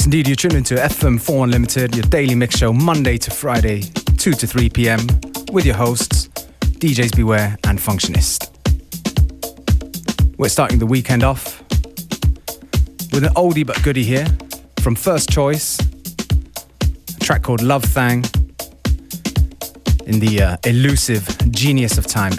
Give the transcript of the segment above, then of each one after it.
Yes, indeed, you're tuned into FM4 Unlimited, your daily mix show, Monday to Friday, 2 to 3 p.m., with your hosts, DJs Beware and Functionist. We're starting the weekend off with an oldie but goodie here from First Choice, a track called Love Thang in the uh, elusive Genius of Time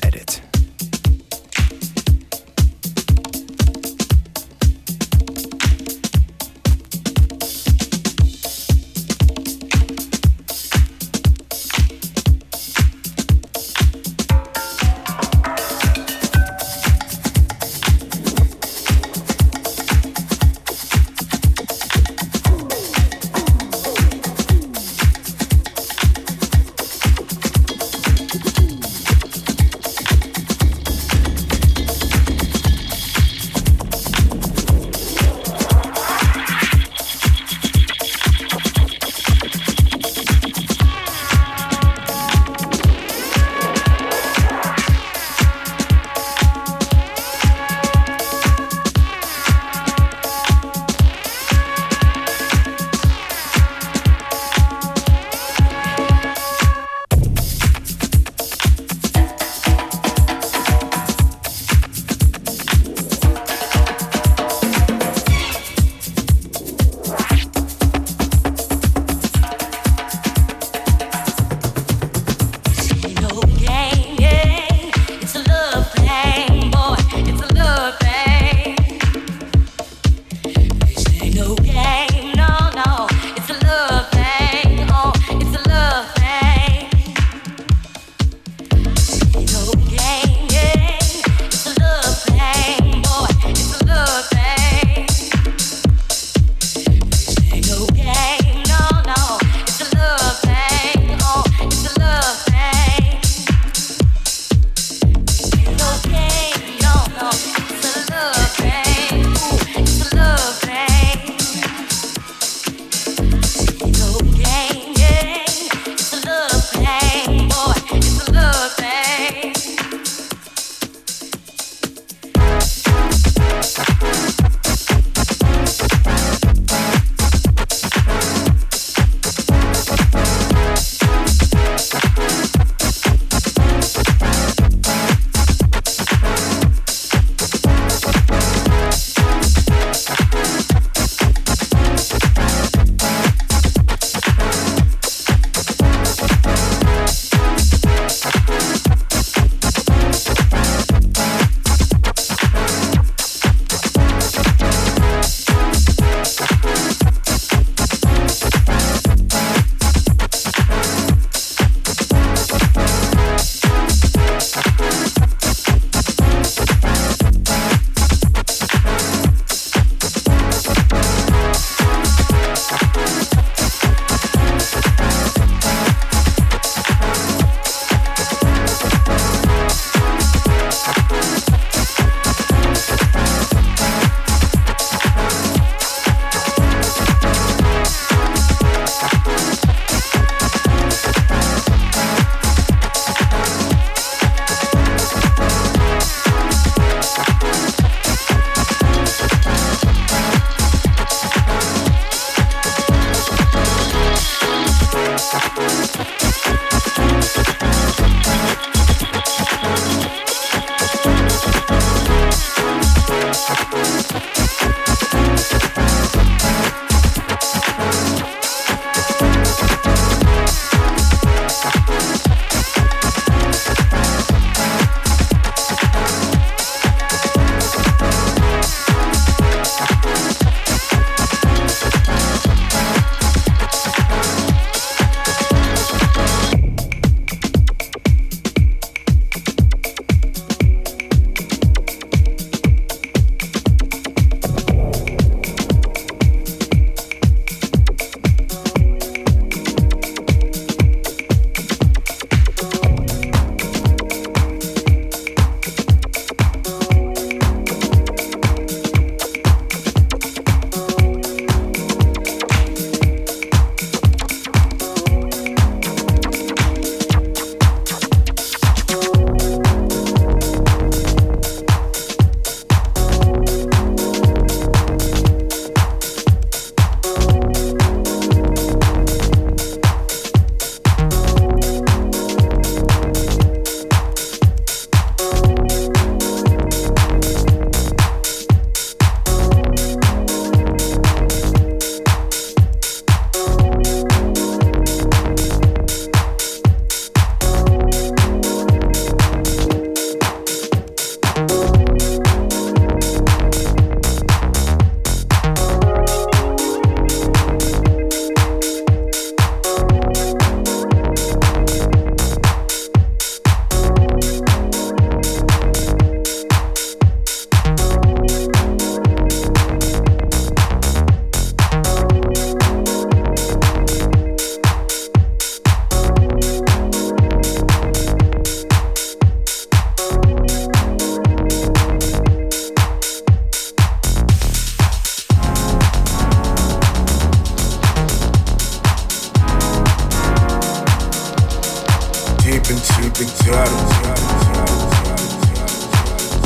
into the gutter.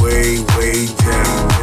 Way, way down.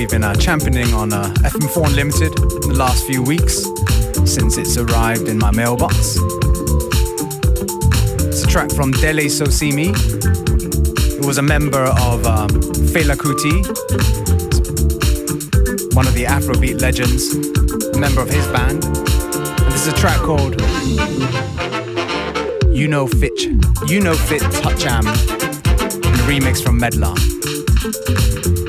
We've been uh, championing on uh, FM4 Unlimited in the last few weeks since it's arrived in my mailbox. It's a track from Dele Sosimi, who was a member of um, Fela Kuti, one of the Afrobeat legends, a member of his band. And this is a track called You Know Fit, You Know Fit Toucham, a remix from Medlar.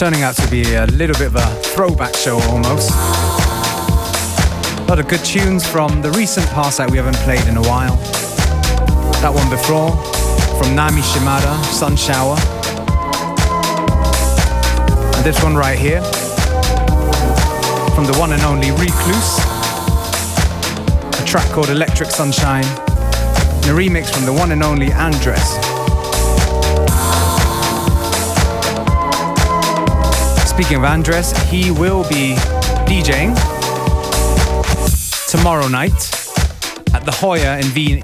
Turning out to be a little bit of a throwback show almost. A lot of good tunes from the recent past that we haven't played in a while. That one before, from Nami Shimada, Sun Shower. And this one right here, from the one and only Recluse. A track called Electric Sunshine, and a remix from the one and only Andres. Speaking of Andres, he will be DJing tomorrow night at the Hoya in Wien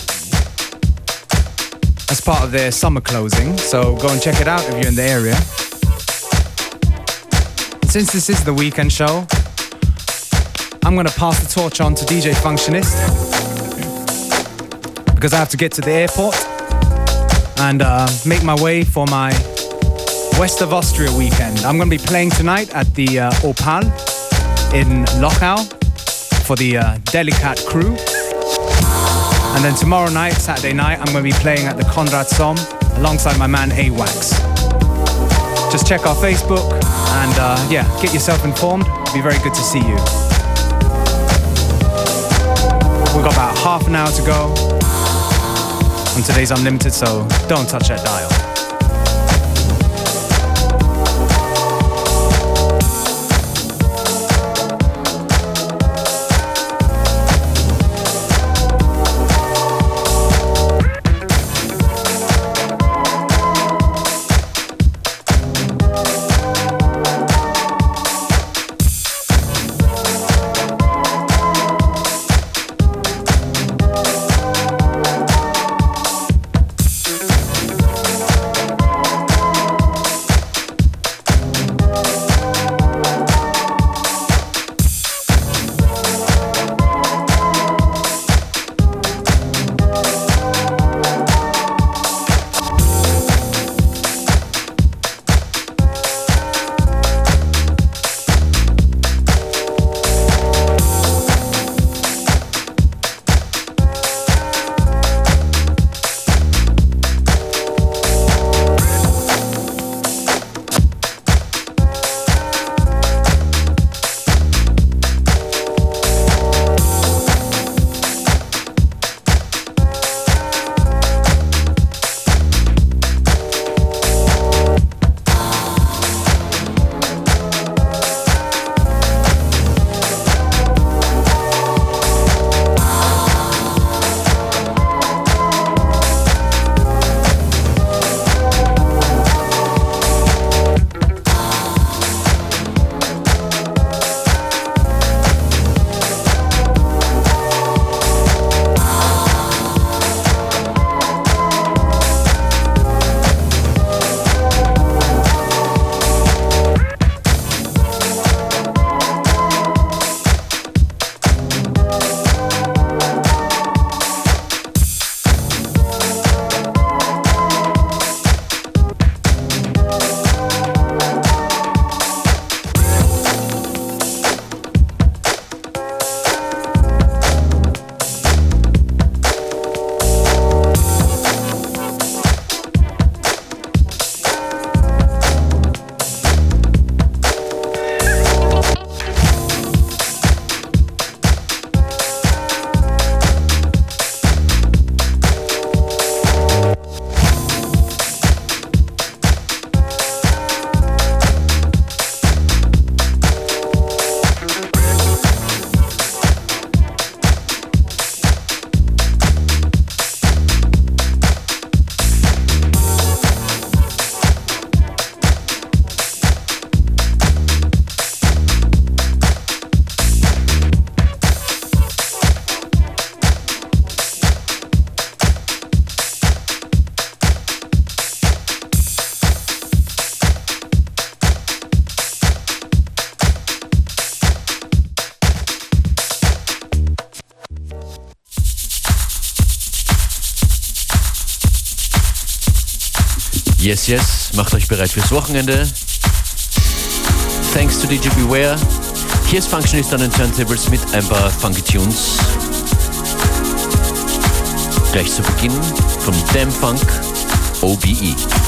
as part of their summer closing. So go and check it out if you're in the area. Since this is the weekend show, I'm going to pass the torch on to DJ Functionist because I have to get to the airport and uh, make my way for my West of Austria weekend. I'm going to be playing tonight at the uh, Opal in Lochau for the uh, Delicat crew. And then tomorrow night, Saturday night, I'm going to be playing at the Conrad Sohm alongside my man AWAX. Just check our Facebook and uh, yeah, get yourself informed. It'll be very good to see you. We've got about half an hour to go on today's Unlimited, so don't touch that dial. Fürs Wochenende. Thanks to DJ Beware. Hier ist Functionist an den Turntables mit ein paar Funky Tunes. Gleich zu Beginn von Damn Funk OBE.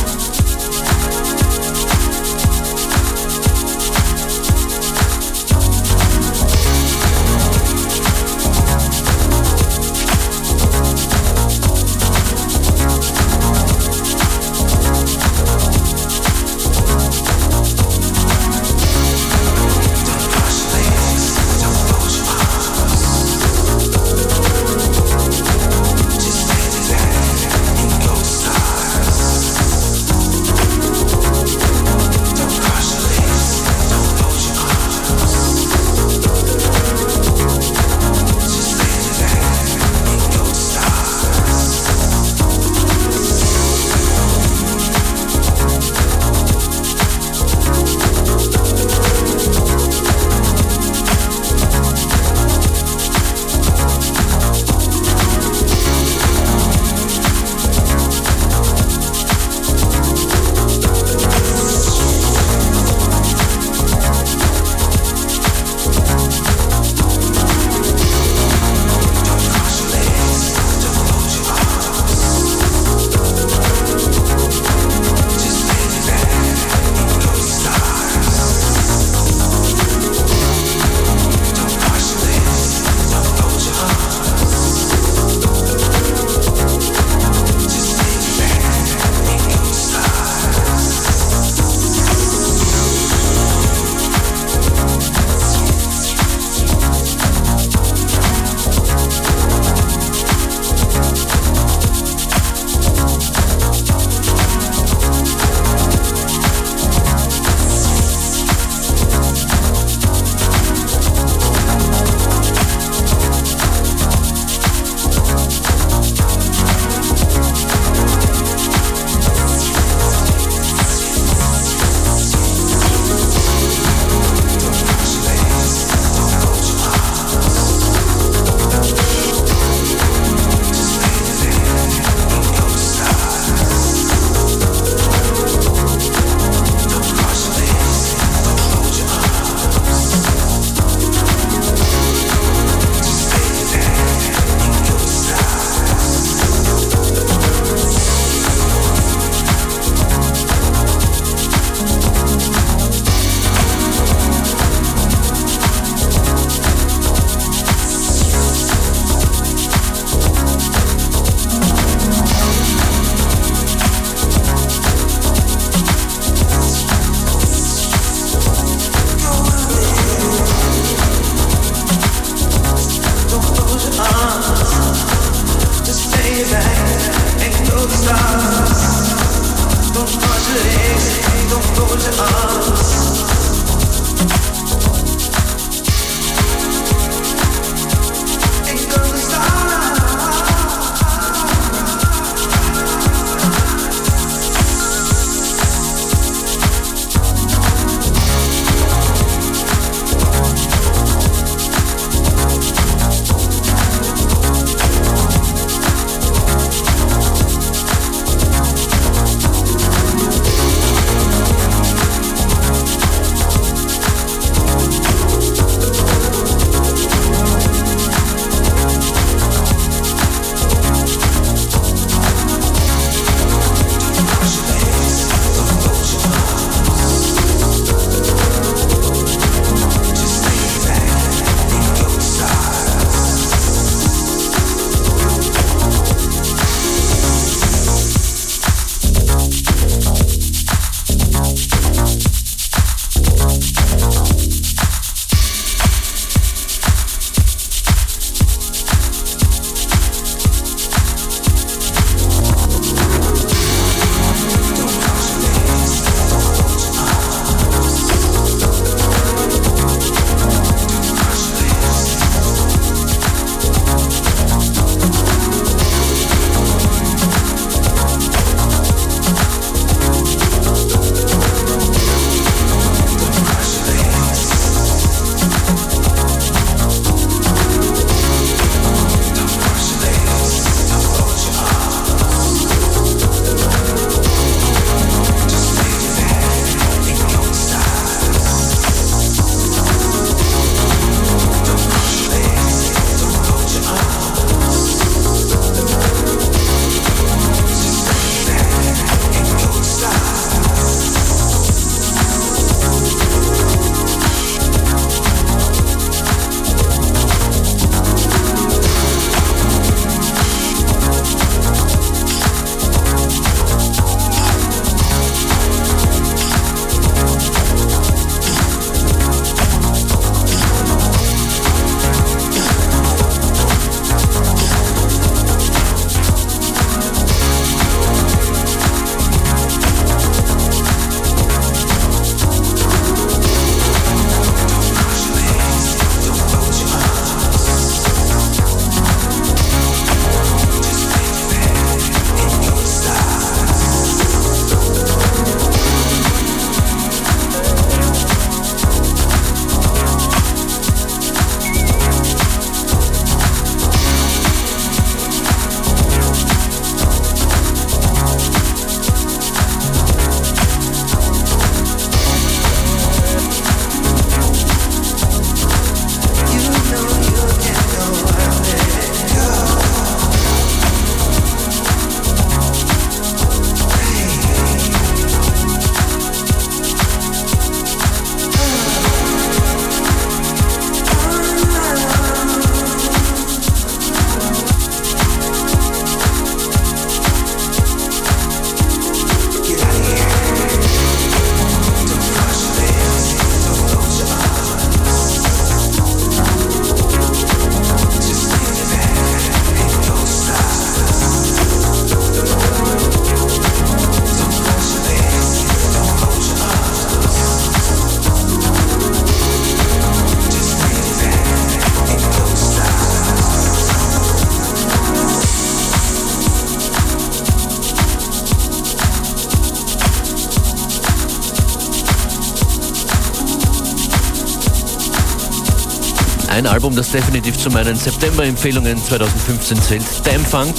Album, das definitiv zu meinen September-Empfehlungen 2015 zählt. Damn Funk.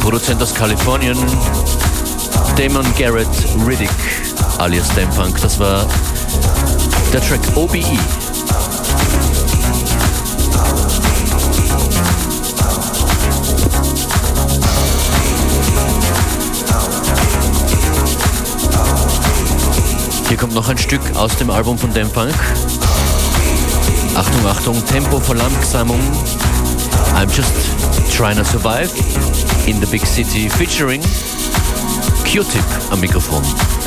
Produzent aus Kalifornien. Damon Garrett Riddick alias Damn Funk. Das war der Track OBE. Hier kommt noch ein Stück aus dem Album von Damn Funk. Achtung, Achtung, Tempo-Verlangsamung. I'm just trying to survive in the big city featuring Q-Tip am Mikrofon.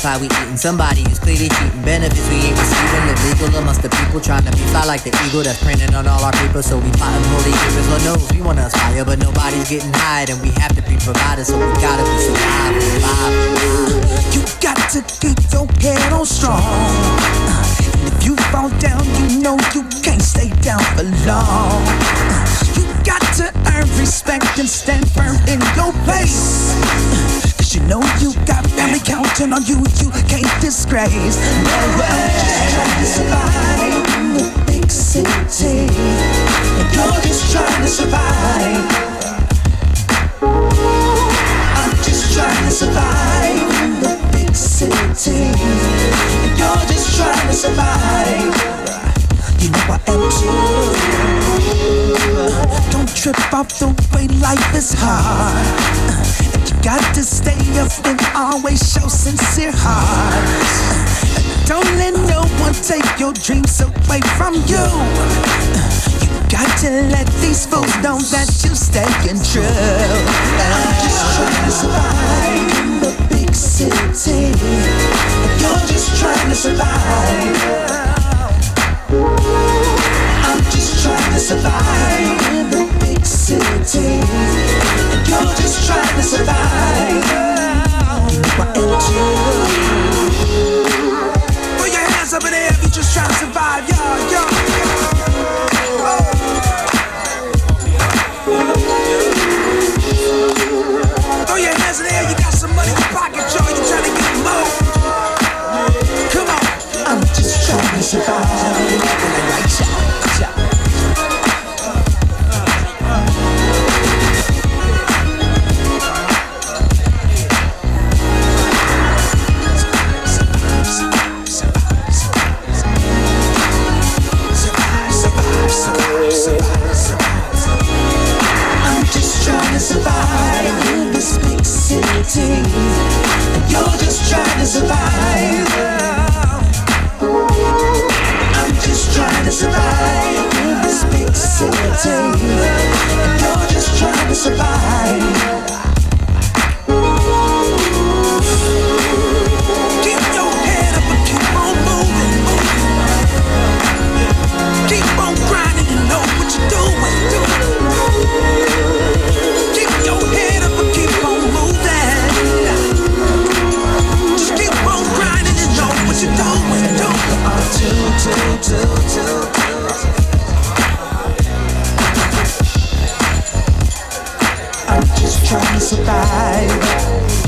We eating. Somebody who's clearly cheating. Benefits we ain't receiving. Illegal amongst the people trying to be fly like the eagle that's printing on all our paper. So we plotting holy givers. Lord knows we wanna aspire, but nobody's getting hired, and we have to be provided. So we gotta be surviving. You got to keep your head on strong. If you fall down, you know you can't stay down for long. You got to earn respect and stand firm in your place. Cause you know you got family counting on you, you can't disgrace. No way. Trying to survive in the big city. You're just trying to survive. I'm just trying to survive in the big city. You're just trying to survive. You know I am too. Don't trip off the way life is hard. Got to stay up and always show sincere heart. Don't let no one take your dreams away from you. You got to let these fools know that you're staying true. I'm just trying to survive.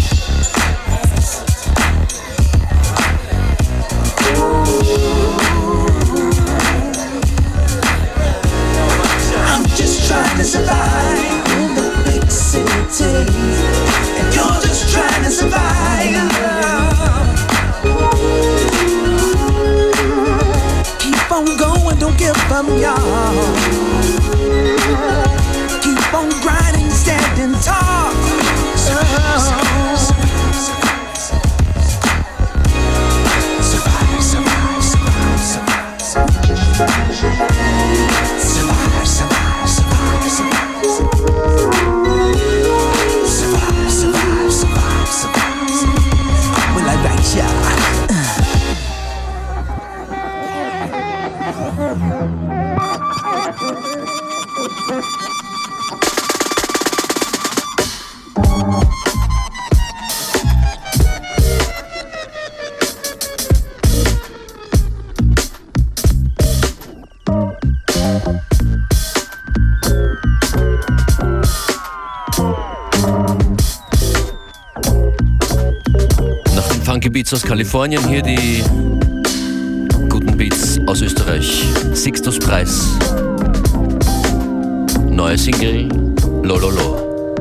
Aus Kalifornien hier die guten Beats aus Österreich. Sixtus Preis. Neue Single Lololo.